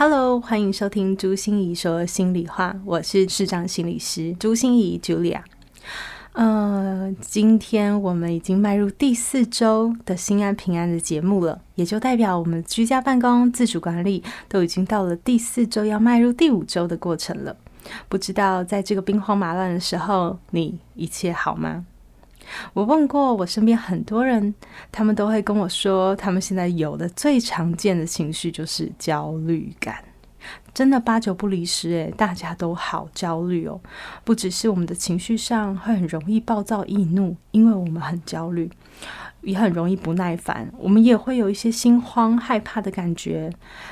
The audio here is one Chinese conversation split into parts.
Hello，欢迎收听朱心怡说心里话，我是市长心理师朱心怡 Julia。呃，今天我们已经迈入第四周的心安平安的节目了，也就代表我们居家办公、自主管理都已经到了第四周，要迈入第五周的过程了。不知道在这个兵荒马乱的时候，你一切好吗？我问过我身边很多人，他们都会跟我说，他们现在有的最常见的情绪就是焦虑感，真的八九不离十诶，大家都好焦虑哦，不只是我们的情绪上会很容易暴躁易怒，因为我们很焦虑。也很容易不耐烦，我们也会有一些心慌、害怕的感觉。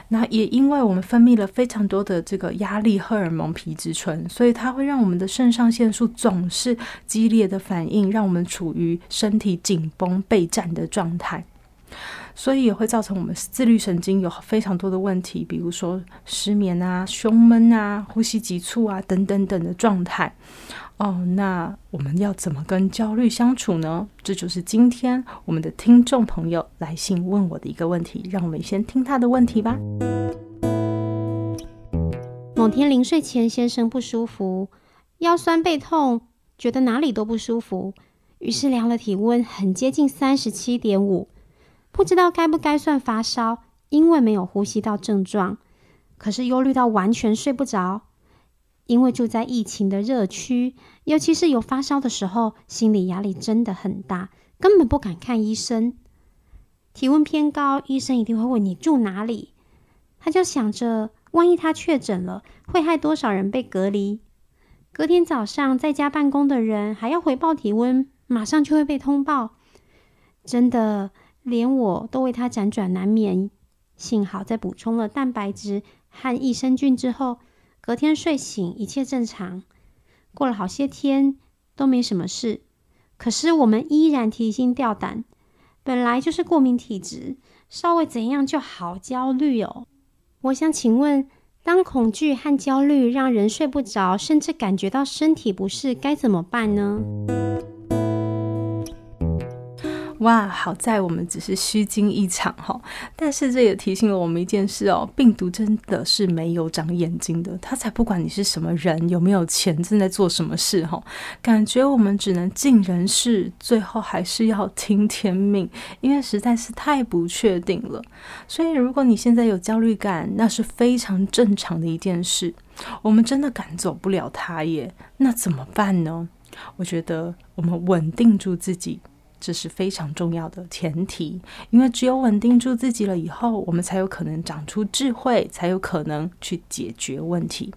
那也因为我们分泌了非常多的这个压力荷尔蒙皮质醇，所以它会让我们的肾上腺素总是激烈的反应，让我们处于身体紧绷备战的状态。所以也会造成我们自律神经有非常多的问题，比如说失眠啊、胸闷啊、呼吸急促啊等等等的状态。哦，那我们要怎么跟焦虑相处呢？这就是今天我们的听众朋友来信问我的一个问题。让我们先听他的问题吧。某天临睡前，先生不舒服，腰酸背痛，觉得哪里都不舒服，于是量了体温，很接近三十七点五，不知道该不该算发烧，因为没有呼吸道症状，可是忧虑到完全睡不着。因为住在疫情的热区，尤其是有发烧的时候，心理压力真的很大，根本不敢看医生。体温偏高，医生一定会问你住哪里。他就想着，万一他确诊了，会害多少人被隔离？隔天早上在家办公的人还要回报体温，马上就会被通报。真的，连我都为他辗转难眠。幸好在补充了蛋白质和益生菌之后。隔天睡醒，一切正常。过了好些天都没什么事，可是我们依然提心吊胆。本来就是过敏体质，稍微怎样就好焦虑哦。我想请问，当恐惧和焦虑让人睡不着，甚至感觉到身体不适，该怎么办呢？哇，好在我们只是虚惊一场哈，但是这也提醒了我们一件事哦，病毒真的是没有长眼睛的，它才不管你是什么人，有没有钱，正在做什么事哈，感觉我们只能尽人事，最后还是要听天命，因为实在是太不确定了。所以如果你现在有焦虑感，那是非常正常的一件事，我们真的赶走不了它耶，那怎么办呢？我觉得我们稳定住自己。这是非常重要的前提，因为只有稳定住自己了以后，我们才有可能长出智慧，才有可能去解决问题。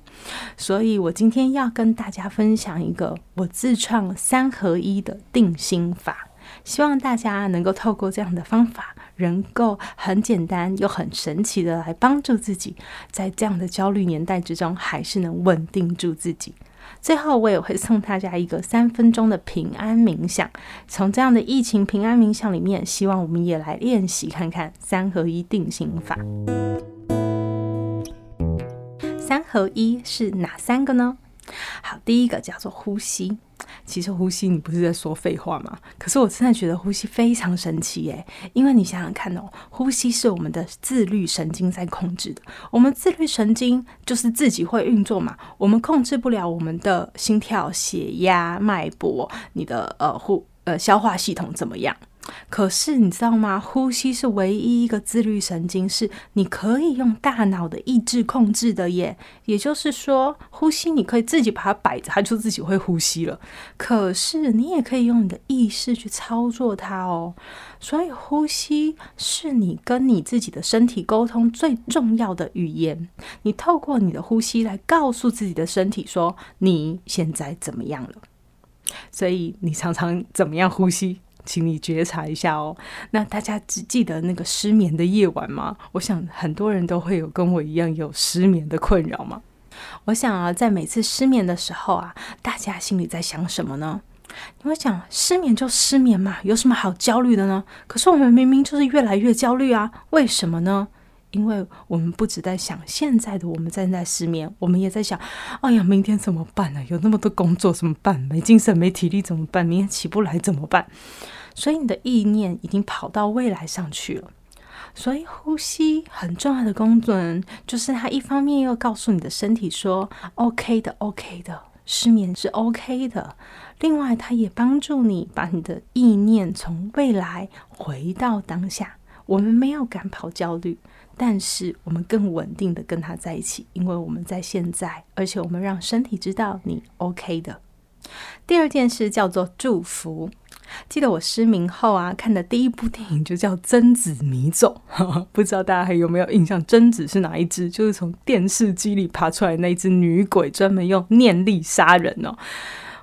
所以我今天要跟大家分享一个我自创三合一的定心法，希望大家能够透过这样的方法，能够很简单又很神奇的来帮助自己，在这样的焦虑年代之中，还是能稳定住自己。最后，我也会送大家一个三分钟的平安冥想。从这样的疫情平安冥想里面，希望我们也来练习看看三合一定心法。三合一是哪三个呢？好，第一个叫做呼吸。其实呼吸，你不是在说废话吗？可是我真的觉得呼吸非常神奇耶，因为你想想看哦，呼吸是我们的自律神经在控制的。我们自律神经就是自己会运作嘛，我们控制不了我们的心跳、血压、脉搏，你的呃呼呃消化系统怎么样？可是你知道吗？呼吸是唯一一个自律神经，是你可以用大脑的意志控制的耶。也就是说，呼吸你可以自己把它摆着，它就自己会呼吸了。可是你也可以用你的意识去操作它哦。所以，呼吸是你跟你自己的身体沟通最重要的语言。你透过你的呼吸来告诉自己的身体说你现在怎么样了。所以，你常常怎么样呼吸？请你觉察一下哦。那大家只记得那个失眠的夜晚吗？我想很多人都会有跟我一样有失眠的困扰吗。我想啊，在每次失眠的时候啊，大家心里在想什么呢？你会想，失眠就失眠嘛，有什么好焦虑的呢？可是我们明明就是越来越焦虑啊，为什么呢？因为我们不只在想现在的我们正在失眠，我们也在想，哎呀，明天怎么办呢？有那么多工作怎么办？没精神、没体力怎么办？明天起不来怎么办？所以你的意念已经跑到未来上去了。所以呼吸很重要的功能，就是它一方面又告诉你的身体说 “OK 的，OK 的，失眠是 OK 的”，另外它也帮助你把你的意念从未来回到当下。我们没有赶跑焦虑。但是我们更稳定的跟他在一起，因为我们在现在，而且我们让身体知道你 OK 的。第二件事叫做祝福。记得我失明后啊，看的第一部电影就叫《贞子迷走》，不知道大家还有没有印象？贞子是哪一只？就是从电视机里爬出来那只女鬼，专门用念力杀人哦。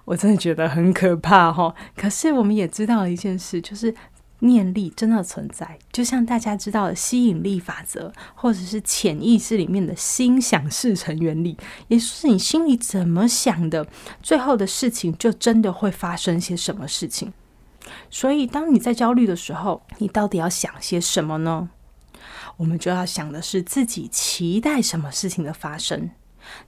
我真的觉得很可怕哈。可是我们也知道了一件事，就是。念力真的存在，就像大家知道的吸引力法则，或者是潜意识里面的心想事成原理，也就是你心里怎么想的，最后的事情就真的会发生些什么事情。所以，当你在焦虑的时候，你到底要想些什么呢？我们就要想的是自己期待什么事情的发生。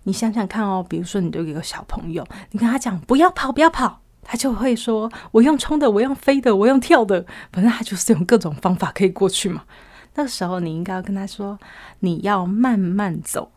你想想看哦，比如说你对一个小朋友，你跟他讲不要跑，不要跑。他就会说：“我用冲的，我用飞的，我用跳的，反正他就是用各种方法可以过去嘛。”那个时候，你应该要跟他说：“你要慢慢走，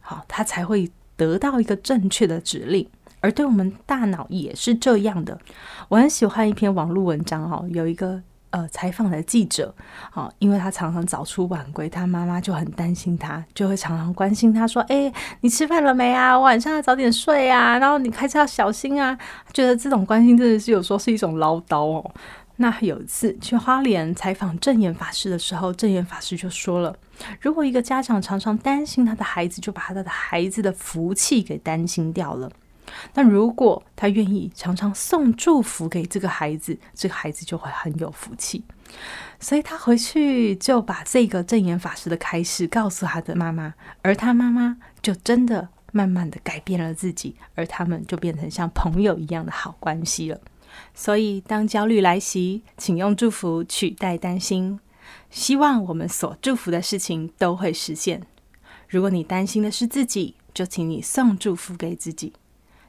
好，他才会得到一个正确的指令。”而对我们大脑也是这样的。我很喜欢一篇网络文章哦，有一个。呃，采访的记者，好，因为他常常早出晚归，他妈妈就很担心他，就会常常关心他说：“哎，你吃饭了没啊？晚上要早点睡啊，然后你开车要小心啊。”觉得这种关心真的是有时候是一种唠叨哦。那有一次去花莲采访正言法师的时候，正言法师就说了：“如果一个家长常常担心他的孩子，就把他的孩子的福气给担心掉了。”那如果他愿意常常送祝福给这个孩子，这个孩子就会很有福气。所以他回去就把这个正言法师的开示告诉他的妈妈，而他妈妈就真的慢慢的改变了自己，而他们就变成像朋友一样的好关系了。所以当焦虑来袭，请用祝福取代担心，希望我们所祝福的事情都会实现。如果你担心的是自己，就请你送祝福给自己。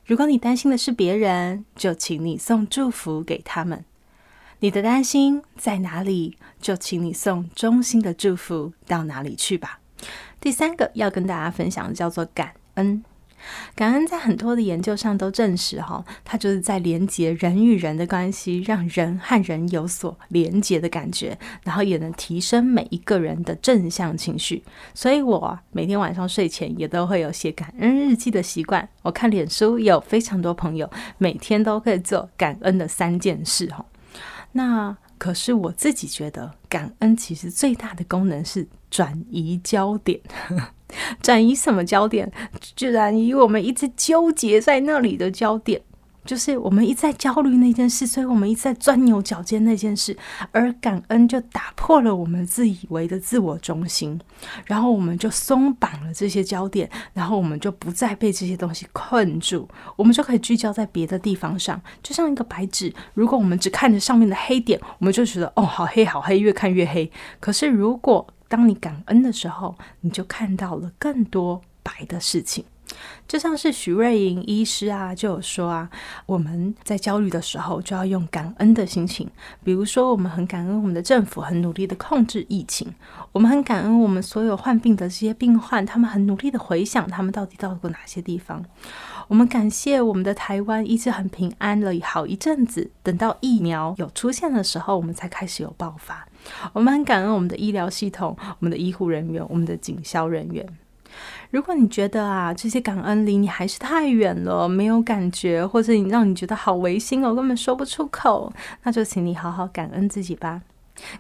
如果你担心的是别人，就请你送祝福给他们。你的担心在哪里，就请你送衷心的祝福到哪里去吧。第三个要跟大家分享的叫做感恩。感恩在很多的研究上都证实，哈，它就是在连接人与人的关系，让人和人有所连接的感觉，然后也能提升每一个人的正向情绪。所以我每天晚上睡前也都会有写感恩日记的习惯。我看脸书有非常多朋友每天都可以做感恩的三件事，哈。那可是我自己觉得，感恩其实最大的功能是转移焦点。转移什么焦点？转移我们一直纠结在那里的焦点，就是我们一直在焦虑那件事，所以我们一直在钻牛角尖那件事。而感恩就打破了我们自以为的自我中心，然后我们就松绑了这些焦点，然后我们就不再被这些东西困住，我们就可以聚焦在别的地方上。就像一个白纸，如果我们只看着上面的黑点，我们就觉得哦，好黑，好黑，越看越黑。可是如果当你感恩的时候，你就看到了更多白的事情。就像是徐瑞莹医师啊，就有说啊，我们在焦虑的时候就要用感恩的心情。比如说，我们很感恩我们的政府很努力的控制疫情，我们很感恩我们所有患病的这些病患，他们很努力的回想他们到底到过哪些地方。我们感谢我们的台湾一直很平安了好一阵子，等到疫苗有出现的时候，我们才开始有爆发。我们很感恩我们的医疗系统、我们的医护人员、我们的警消人员。如果你觉得啊，这些感恩离你还是太远了，没有感觉，或者你让你觉得好违心哦，根本说不出口，那就请你好好感恩自己吧。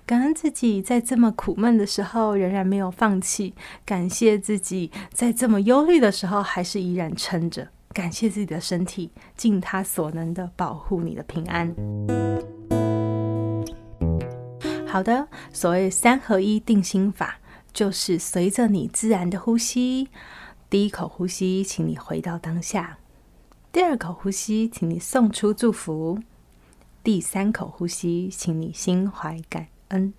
感恩自己在这么苦闷的时候仍然没有放弃，感谢自己在这么忧虑的时候还是依然撑着。感谢自己的身体，尽他所能的保护你的平安。好的，所谓三合一定心法，就是随着你自然的呼吸，第一口呼吸，请你回到当下；第二口呼吸，请你送出祝福；第三口呼吸，请你心怀感恩。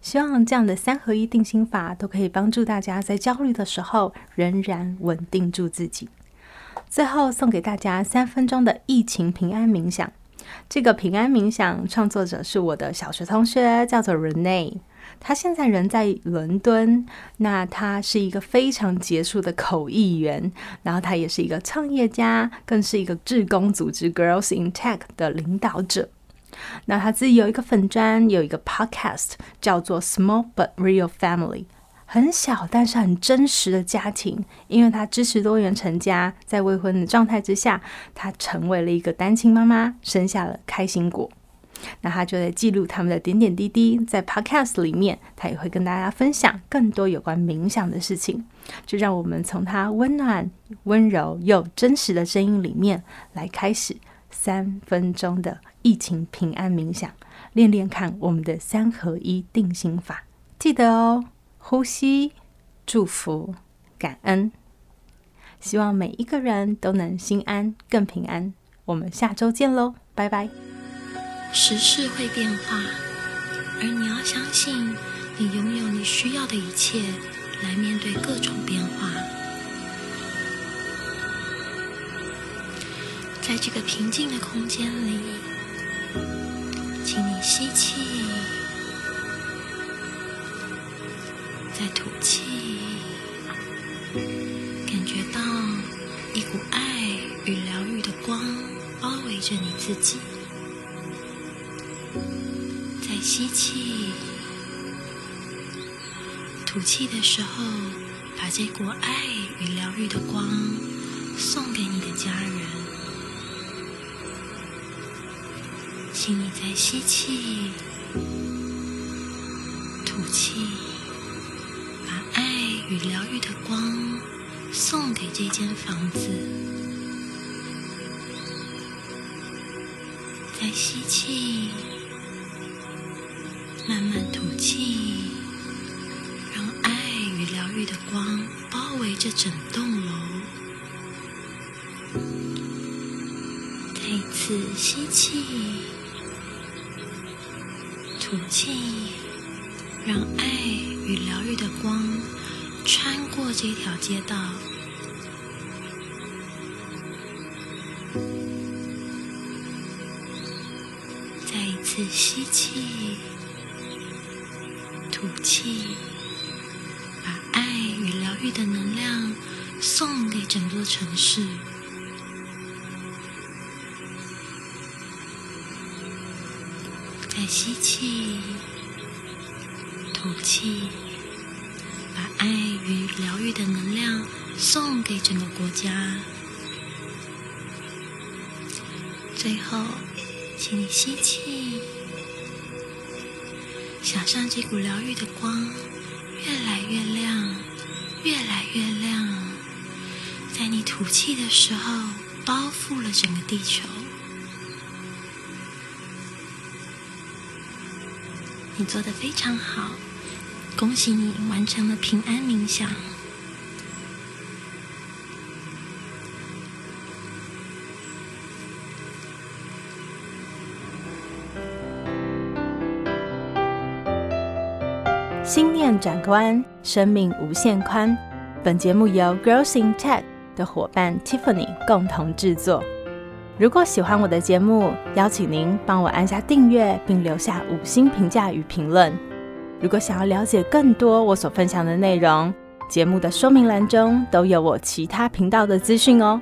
希望这样的三合一定心法都可以帮助大家在焦虑的时候仍然稳定住自己。最后送给大家三分钟的疫情平安冥想。这个平安冥想创作者是我的小学同学，叫做 Rene。他现在人在伦敦，那他是一个非常杰出的口译员，然后他也是一个创业家，更是一个志工组织 Girls in Tech 的领导者。那他自己有一个粉砖，有一个 podcast，叫做 Small but Real Family，很小但是很真实的家庭。因为他支持多元成家，在未婚的状态之下，他成为了一个单亲妈妈，生下了开心果。那他就在记录他们的点点滴滴，在 podcast 里面，他也会跟大家分享更多有关冥想的事情。就让我们从他温暖、温柔又真实的声音里面来开始三分钟的。疫情平安冥想，练练看我们的三合一定心法，记得哦。呼吸、祝福、感恩，希望每一个人都能心安、更平安。我们下周见喽，拜拜。时事会变化，而你要相信，你拥有你需要的一切来面对各种变化。在这个平静的空间里。请你吸气，再吐气，感觉到一股爱与疗愈的光包围着你自己。吸气、吐气的时候，把这股爱与疗愈的光送给你的家人。请你再吸气、吐气，把爱与疗愈的光送给这间房子。再吸气，慢慢吐气，让爱与疗愈的光包围着整栋楼。再一次吸气。吐气，让爱与疗愈的光穿过这条街道。再一次吸气，吐气，把爱与疗愈的能量送给整座城市。再吸气，吐气，把爱与疗愈的能量送给整个国家。最后，请你吸气，想象这股疗愈的光越来越亮，越来越亮，在你吐气的时候，包覆了整个地球。你做的非常好，恭喜你完成了平安冥想。心念转关，生命无限宽。本节目由 Girls in Tech 的伙伴 Tiffany 共同制作。如果喜欢我的节目，邀请您帮我按下订阅，并留下五星评价与评论。如果想要了解更多我所分享的内容，节目的说明栏中都有我其他频道的资讯哦。